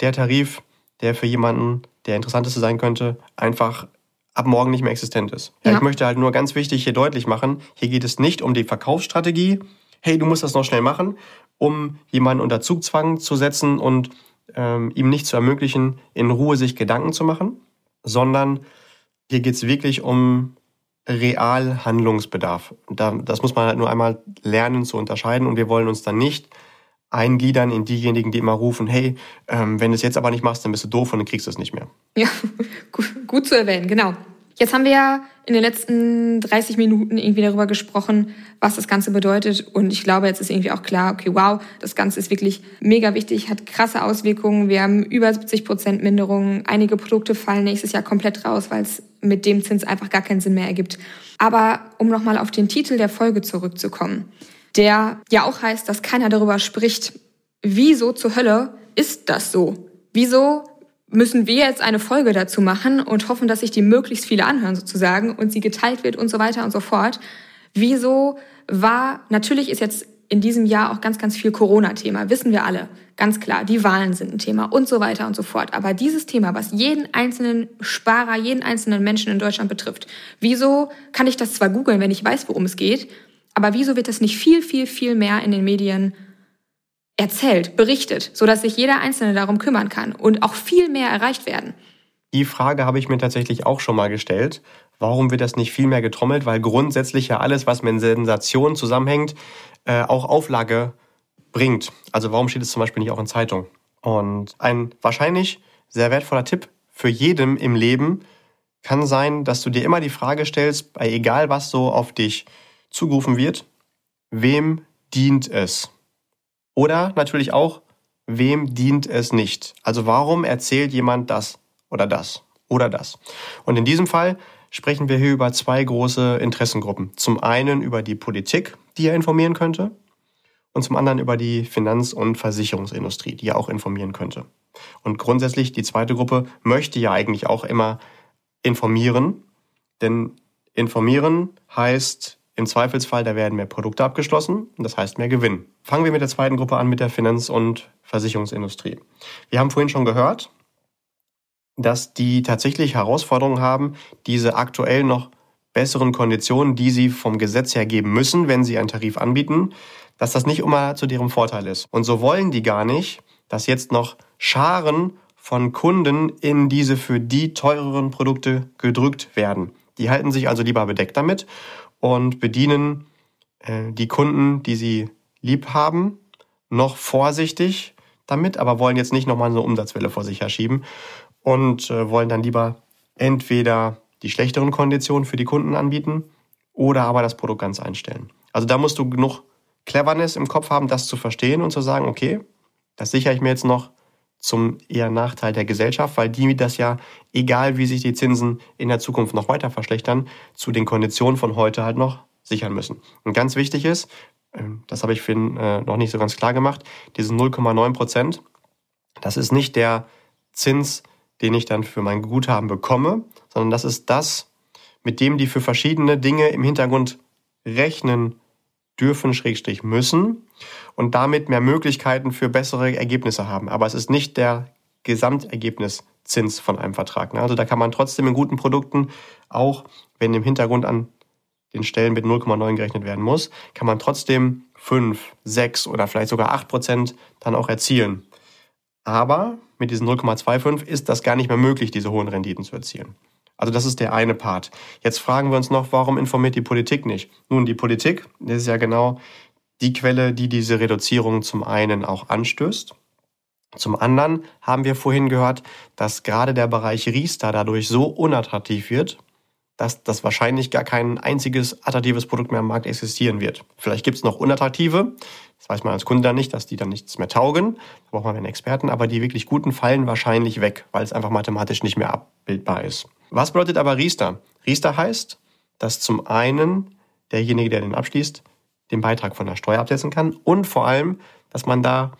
Speaker 1: der Tarif, der für jemanden der interessanteste sein könnte, einfach ab morgen nicht mehr existent ist. Ja, ja. Ich möchte halt nur ganz wichtig hier deutlich machen, hier geht es nicht um die Verkaufsstrategie, hey, du musst das noch schnell machen, um jemanden unter Zugzwang zu setzen und ähm, ihm nicht zu ermöglichen, in Ruhe sich Gedanken zu machen, sondern hier geht es wirklich um real Handlungsbedarf. das muss man halt nur einmal lernen zu unterscheiden und wir wollen uns dann nicht eingliedern in diejenigen, die immer rufen, hey, ähm, wenn du es jetzt aber nicht machst, dann bist du doof und dann kriegst du es nicht mehr.
Speaker 2: Ja, gut, gut zu erwähnen, genau. Jetzt haben wir ja in den letzten 30 Minuten irgendwie darüber gesprochen, was das Ganze bedeutet. Und ich glaube, jetzt ist irgendwie auch klar, okay, wow, das Ganze ist wirklich mega wichtig, hat krasse Auswirkungen. Wir haben über 70 Prozent Minderungen. Einige Produkte fallen nächstes Jahr komplett raus, weil es mit dem Zins einfach gar keinen Sinn mehr ergibt. Aber um nochmal auf den Titel der Folge zurückzukommen, der ja auch heißt, dass keiner darüber spricht, wieso zur Hölle ist das so? Wieso müssen wir jetzt eine Folge dazu machen und hoffen, dass sich die möglichst viele anhören sozusagen und sie geteilt wird und so weiter und so fort. Wieso war, natürlich ist jetzt in diesem Jahr auch ganz, ganz viel Corona-Thema, wissen wir alle, ganz klar, die Wahlen sind ein Thema und so weiter und so fort. Aber dieses Thema, was jeden einzelnen Sparer, jeden einzelnen Menschen in Deutschland betrifft, wieso kann ich das zwar googeln, wenn ich weiß, worum es geht, aber wieso wird das nicht viel, viel, viel mehr in den Medien erzählt, berichtet, sodass sich jeder Einzelne darum kümmern kann und auch viel mehr erreicht werden.
Speaker 1: Die Frage habe ich mir tatsächlich auch schon mal gestellt. Warum wird das nicht viel mehr getrommelt? Weil grundsätzlich ja alles, was mit Sensationen zusammenhängt, äh, auch Auflage bringt. Also warum steht es zum Beispiel nicht auch in Zeitung? Und ein wahrscheinlich sehr wertvoller Tipp für jedem im Leben kann sein, dass du dir immer die Frage stellst, bei egal was so auf dich zugerufen wird, wem dient es? Oder natürlich auch, wem dient es nicht? Also warum erzählt jemand das oder das oder das? Und in diesem Fall sprechen wir hier über zwei große Interessengruppen. Zum einen über die Politik, die er informieren könnte, und zum anderen über die Finanz- und Versicherungsindustrie, die er auch informieren könnte. Und grundsätzlich die zweite Gruppe möchte ja eigentlich auch immer informieren, denn informieren heißt im Zweifelsfall, da werden mehr Produkte abgeschlossen das heißt mehr Gewinn. Fangen wir mit der zweiten Gruppe an, mit der Finanz- und Versicherungsindustrie. Wir haben vorhin schon gehört, dass die tatsächlich Herausforderungen haben, diese aktuell noch besseren Konditionen, die sie vom Gesetz her geben müssen, wenn sie einen Tarif anbieten, dass das nicht immer zu deren Vorteil ist. Und so wollen die gar nicht, dass jetzt noch Scharen von Kunden in diese für die teureren Produkte gedrückt werden. Die halten sich also lieber bedeckt damit und bedienen äh, die Kunden, die sie lieb haben, noch vorsichtig damit, aber wollen jetzt nicht nochmal so eine Umsatzwelle vor sich herschieben und äh, wollen dann lieber entweder die schlechteren Konditionen für die Kunden anbieten oder aber das Produkt ganz einstellen. Also da musst du genug Cleverness im Kopf haben, das zu verstehen und zu sagen, okay, das sichere ich mir jetzt noch zum eher Nachteil der Gesellschaft, weil die das ja, egal wie sich die Zinsen in der Zukunft noch weiter verschlechtern, zu den Konditionen von heute halt noch sichern müssen. Und ganz wichtig ist, ähm, das habe ich Finn äh, noch nicht so ganz klar gemacht, diese 0,9 Prozent, das ist nicht der Zins, den ich dann für mein Guthaben bekomme, sondern das ist das, mit dem die für verschiedene Dinge im Hintergrund rechnen dürfen, Schrägstrich müssen und damit mehr Möglichkeiten für bessere Ergebnisse haben. Aber es ist nicht der Gesamtergebniszins von einem Vertrag. Ne? Also da kann man trotzdem in guten Produkten, auch wenn im Hintergrund an den Stellen mit 0,9 gerechnet werden muss, kann man trotzdem 5, 6 oder vielleicht sogar 8 Prozent dann auch erzielen. Aber mit diesen 0,25 ist das gar nicht mehr möglich, diese hohen Renditen zu erzielen. Also das ist der eine Part. Jetzt fragen wir uns noch, warum informiert die Politik nicht? Nun, die Politik, das ist ja genau die Quelle, die diese Reduzierung zum einen auch anstößt. Zum anderen haben wir vorhin gehört, dass gerade der Bereich Riester dadurch so unattraktiv wird, dass das wahrscheinlich gar kein einziges attraktives Produkt mehr am Markt existieren wird. Vielleicht gibt es noch unattraktive, das weiß man als Kunde dann nicht, dass die dann nichts mehr taugen, da braucht man einen Experten, aber die wirklich guten fallen wahrscheinlich weg, weil es einfach mathematisch nicht mehr abbildbar ist. Was bedeutet aber Riester? Riester heißt, dass zum einen derjenige, der den abschließt, den Beitrag von der Steuer absetzen kann und vor allem, dass man da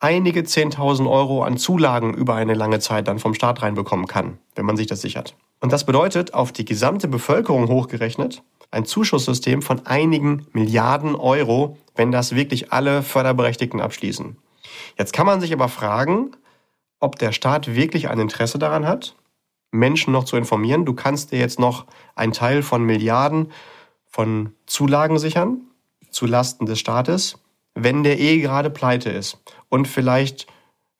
Speaker 1: einige 10.000 Euro an Zulagen über eine lange Zeit dann vom Staat reinbekommen kann, wenn man sich das sichert. Und das bedeutet auf die gesamte Bevölkerung hochgerechnet ein Zuschusssystem von einigen Milliarden Euro, wenn das wirklich alle Förderberechtigten abschließen. Jetzt kann man sich aber fragen, ob der Staat wirklich ein Interesse daran hat, Menschen noch zu informieren. Du kannst dir jetzt noch einen Teil von Milliarden von Zulagen sichern, zu Lasten des Staates, wenn der eh gerade pleite ist und vielleicht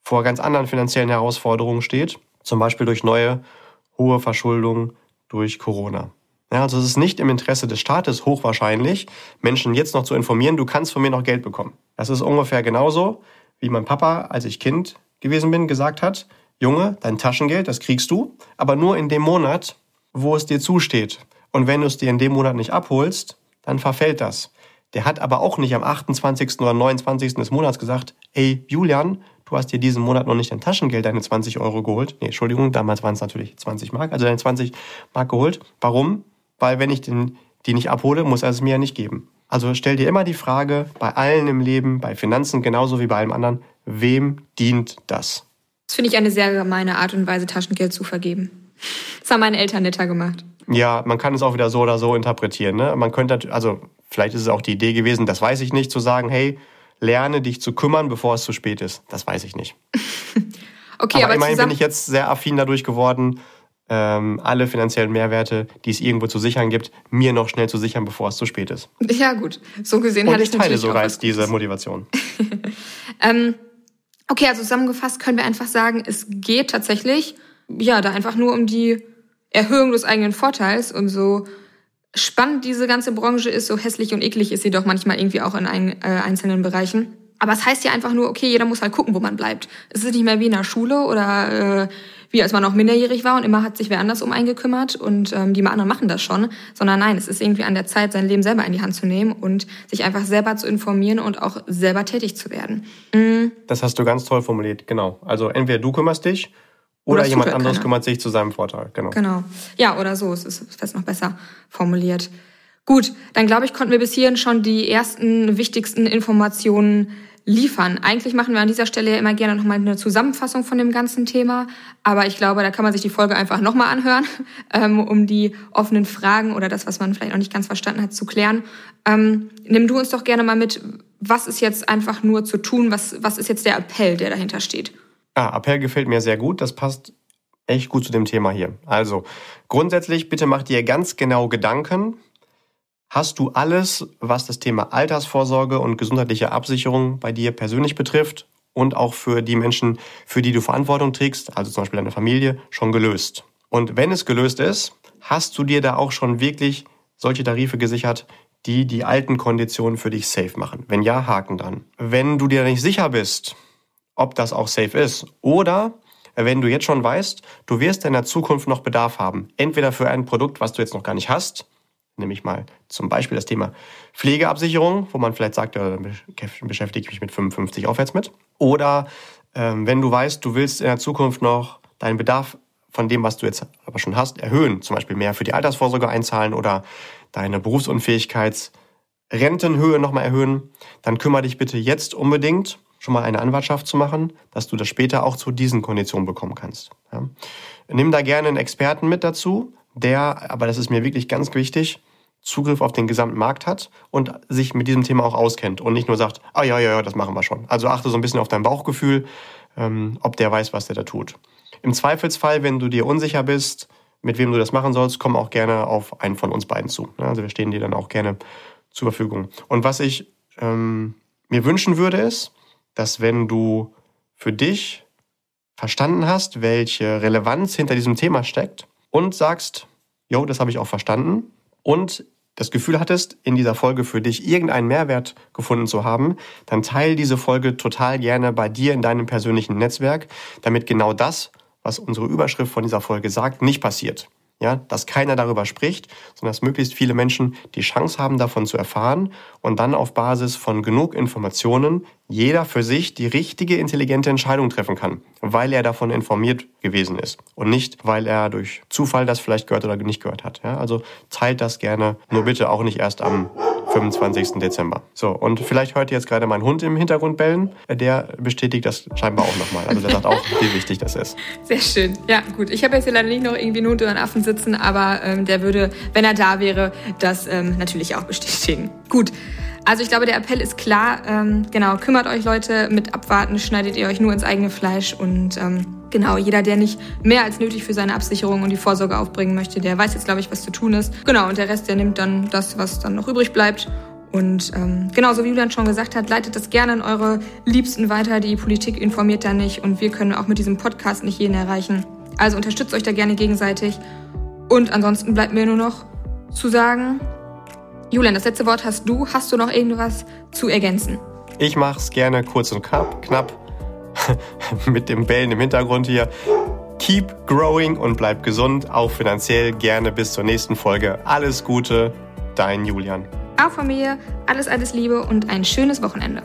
Speaker 1: vor ganz anderen finanziellen Herausforderungen steht, zum Beispiel durch neue hohe Verschuldung durch Corona. Ja, also es ist nicht im Interesse des Staates hochwahrscheinlich, Menschen jetzt noch zu informieren, du kannst von mir noch Geld bekommen. Das ist ungefähr genauso, wie mein Papa, als ich Kind gewesen bin, gesagt hat, Junge, dein Taschengeld, das kriegst du, aber nur in dem Monat, wo es dir zusteht. Und wenn du es dir in dem Monat nicht abholst, dann verfällt das. Der hat aber auch nicht am 28. oder 29. des Monats gesagt, ey Julian, du hast dir diesen Monat noch nicht dein Taschengeld, deine 20 Euro geholt. Nee, Entschuldigung, damals waren es natürlich 20 Mark, also deine 20 Mark geholt. Warum? Weil wenn ich den, die nicht abhole, muss er es mir ja nicht geben. Also stell dir immer die Frage, bei allen im Leben, bei Finanzen genauso wie bei allem anderen, wem dient das?
Speaker 2: Das finde ich eine sehr gemeine Art und Weise, Taschengeld zu vergeben. Das haben meine Eltern netter gemacht.
Speaker 1: Ja, man kann es auch wieder so oder so interpretieren. Ne? Man könnte, also vielleicht ist es auch die Idee gewesen, das weiß ich nicht, zu sagen, hey, lerne dich zu kümmern, bevor es zu spät ist. Das weiß ich nicht. okay, aber, aber immerhin bin ich jetzt sehr affin dadurch geworden, ähm, alle finanziellen Mehrwerte, die es irgendwo zu sichern gibt, mir noch schnell zu sichern, bevor es zu spät ist.
Speaker 2: Ja gut, so gesehen
Speaker 1: Und
Speaker 2: hatte
Speaker 1: ich, ich teile sogar jetzt diese Motivation.
Speaker 2: ähm, okay, also zusammengefasst können wir einfach sagen, es geht tatsächlich, ja, da einfach nur um die Erhöhung des eigenen Vorteils und so spannend diese ganze Branche ist, so hässlich und eklig ist sie doch manchmal irgendwie auch in ein, äh, einzelnen Bereichen. Aber es heißt ja einfach nur, okay, jeder muss halt gucken, wo man bleibt. Es ist nicht mehr wie in der Schule oder äh, wie als man noch minderjährig war und immer hat sich wer anders um einen gekümmert und ähm, die anderen machen das schon, sondern nein, es ist irgendwie an der Zeit, sein Leben selber in die Hand zu nehmen und sich einfach selber zu informieren und auch selber tätig zu werden.
Speaker 1: Mhm. Das hast du ganz toll formuliert, genau. Also entweder du kümmerst dich oder, oder jemand anderes keiner. kümmert sich zu seinem Vorteil, genau.
Speaker 2: Genau. Ja, oder so, es ist fast noch besser formuliert. Gut, dann glaube ich, konnten wir bis hierhin schon die ersten wichtigsten Informationen liefern. Eigentlich machen wir an dieser Stelle ja immer gerne nochmal eine Zusammenfassung von dem ganzen Thema, aber ich glaube, da kann man sich die Folge einfach nochmal anhören, ähm, um die offenen Fragen oder das, was man vielleicht noch nicht ganz verstanden hat, zu klären. Ähm, nimm du uns doch gerne mal mit, was ist jetzt einfach nur zu tun, was, was ist jetzt der Appell, der dahinter steht?
Speaker 1: Ah, Appell gefällt mir sehr gut, das passt echt gut zu dem Thema hier. Also, grundsätzlich bitte mach dir ganz genau Gedanken, Hast du alles, was das Thema Altersvorsorge und gesundheitliche Absicherung bei dir persönlich betrifft und auch für die Menschen, für die du Verantwortung trägst, also zum Beispiel deine Familie, schon gelöst? Und wenn es gelöst ist, hast du dir da auch schon wirklich solche Tarife gesichert, die die alten Konditionen für dich safe machen? Wenn ja, Haken dran. Wenn du dir nicht sicher bist, ob das auch safe ist oder wenn du jetzt schon weißt, du wirst in der Zukunft noch Bedarf haben, entweder für ein Produkt, was du jetzt noch gar nicht hast, nämlich mal zum Beispiel das Thema Pflegeabsicherung, wo man vielleicht sagt, dann beschäftige ich mich mit 55 aufwärts mit. Oder ähm, wenn du weißt, du willst in der Zukunft noch deinen Bedarf von dem, was du jetzt aber schon hast, erhöhen, zum Beispiel mehr für die Altersvorsorge einzahlen oder deine Berufsunfähigkeitsrentenhöhe nochmal erhöhen, dann kümmere dich bitte jetzt unbedingt schon mal eine Anwartschaft zu machen, dass du das später auch zu diesen Konditionen bekommen kannst. Ja. Nimm da gerne einen Experten mit dazu, der, aber das ist mir wirklich ganz wichtig, Zugriff auf den gesamten Markt hat und sich mit diesem Thema auch auskennt und nicht nur sagt, ah ja, ja, ja, das machen wir schon. Also achte so ein bisschen auf dein Bauchgefühl, ähm, ob der weiß, was der da tut. Im Zweifelsfall, wenn du dir unsicher bist, mit wem du das machen sollst, komm auch gerne auf einen von uns beiden zu. Also wir stehen dir dann auch gerne zur Verfügung. Und was ich ähm, mir wünschen würde, ist, dass wenn du für dich verstanden hast, welche Relevanz hinter diesem Thema steckt und sagst, jo, das habe ich auch verstanden, und das Gefühl hattest, in dieser Folge für dich irgendeinen Mehrwert gefunden zu haben, dann teile diese Folge total gerne bei dir in deinem persönlichen Netzwerk, damit genau das, was unsere Überschrift von dieser Folge sagt, nicht passiert. Ja, dass keiner darüber spricht, sondern dass möglichst viele Menschen die Chance haben, davon zu erfahren und dann auf Basis von genug Informationen jeder für sich die richtige intelligente Entscheidung treffen kann, weil er davon informiert gewesen ist und nicht, weil er durch Zufall das vielleicht gehört oder nicht gehört hat. Ja, also teilt das gerne, nur bitte auch nicht erst am 25. Dezember. So, und vielleicht hört ihr jetzt gerade mein Hund im Hintergrund bellen. Der bestätigt das scheinbar auch nochmal. Also der sagt auch, wie wichtig das ist.
Speaker 2: Sehr schön. Ja, gut. Ich habe jetzt hier leider nicht noch irgendwie einen Hund oder einen Affen sitzen, aber ähm, der würde, wenn er da wäre, das ähm, natürlich auch bestätigen. Gut. Also ich glaube, der Appell ist klar. Ähm, genau, kümmert euch Leute, mit Abwarten schneidet ihr euch nur ins eigene Fleisch und ähm, genau, jeder, der nicht mehr als nötig für seine Absicherung und die Vorsorge aufbringen möchte, der weiß jetzt, glaube ich, was zu tun ist. Genau, und der Rest, der nimmt dann das, was dann noch übrig bleibt. Und ähm, genau, so wie Julian schon gesagt hat, leitet das gerne an eure Liebsten weiter. Die Politik informiert da nicht und wir können auch mit diesem Podcast nicht jeden erreichen. Also unterstützt euch da gerne gegenseitig. Und ansonsten bleibt mir nur noch zu sagen, Julian, das letzte Wort hast du. Hast du noch irgendwas zu ergänzen?
Speaker 1: Ich mache es gerne kurz und knapp mit dem Bellen im Hintergrund hier. Keep growing und bleib gesund, auch finanziell. Gerne bis zur nächsten Folge. Alles Gute, dein Julian.
Speaker 2: Auch von mir alles, alles Liebe und ein schönes Wochenende.